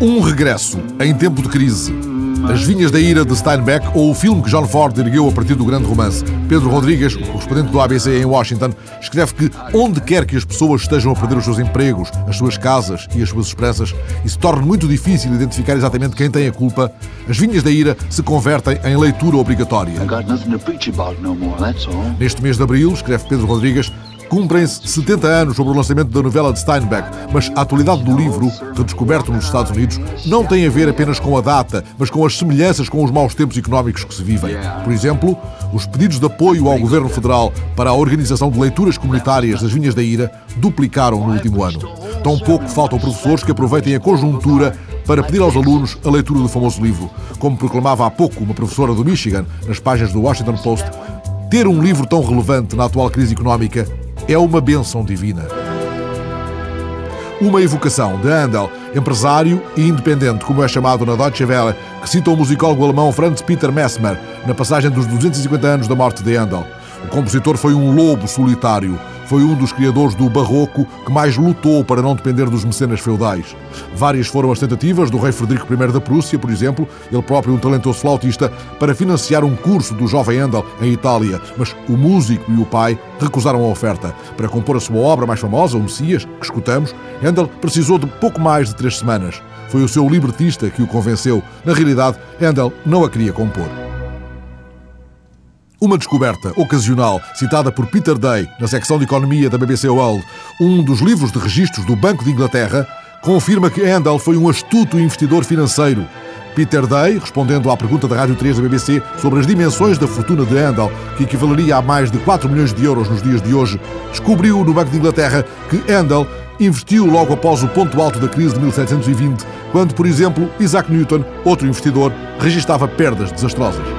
Um regresso em tempo de crise. As Vinhas da Ira de Steinbeck ou o filme que John Ford ergueu a partir do grande romance. Pedro Rodrigues, o correspondente do ABC em Washington, escreve que onde quer que as pessoas estejam a perder os seus empregos, as suas casas e as suas esperanças e se torne muito difícil identificar exatamente quem tem a culpa, as Vinhas da Ira se convertem em leitura obrigatória. Neste mês de abril, escreve Pedro Rodrigues, Cumprem-se 70 anos sobre o lançamento da novela de Steinbeck, mas a atualidade do livro, redescoberto nos Estados Unidos, não tem a ver apenas com a data, mas com as semelhanças com os maus tempos económicos que se vivem. Por exemplo, os pedidos de apoio ao governo federal para a organização de leituras comunitárias das Vinhas da Ira duplicaram no último ano. Tão pouco faltam professores que aproveitem a conjuntura para pedir aos alunos a leitura do famoso livro. Como proclamava há pouco uma professora do Michigan nas páginas do Washington Post, ter um livro tão relevante na atual crise económica é uma bênção divina. Uma evocação de Handel, empresário e independente, como é chamado na Deutsche Welle, que cita o musicólogo alemão Franz Peter Messmer na passagem dos 250 anos da morte de Handel. O compositor foi um lobo solitário. Foi um dos criadores do barroco que mais lutou para não depender dos mecenas feudais. Várias foram as tentativas do rei Frederico I da Prússia, por exemplo, ele próprio um talentoso flautista, para financiar um curso do jovem Handel em Itália, mas o músico e o pai recusaram a oferta. Para compor a sua obra mais famosa, o Messias, que escutamos, Handel precisou de pouco mais de três semanas. Foi o seu libretista que o convenceu. Na realidade, Handel não a queria compor. Uma descoberta ocasional citada por Peter Day na secção de economia da BBC World, um dos livros de registros do Banco de Inglaterra, confirma que Handel foi um astuto investidor financeiro. Peter Day, respondendo à pergunta da Rádio 3 da BBC sobre as dimensões da fortuna de Handel, que equivaleria a mais de 4 milhões de euros nos dias de hoje, descobriu no Banco de Inglaterra que Handel investiu logo após o ponto alto da crise de 1720, quando, por exemplo, Isaac Newton, outro investidor, registava perdas desastrosas.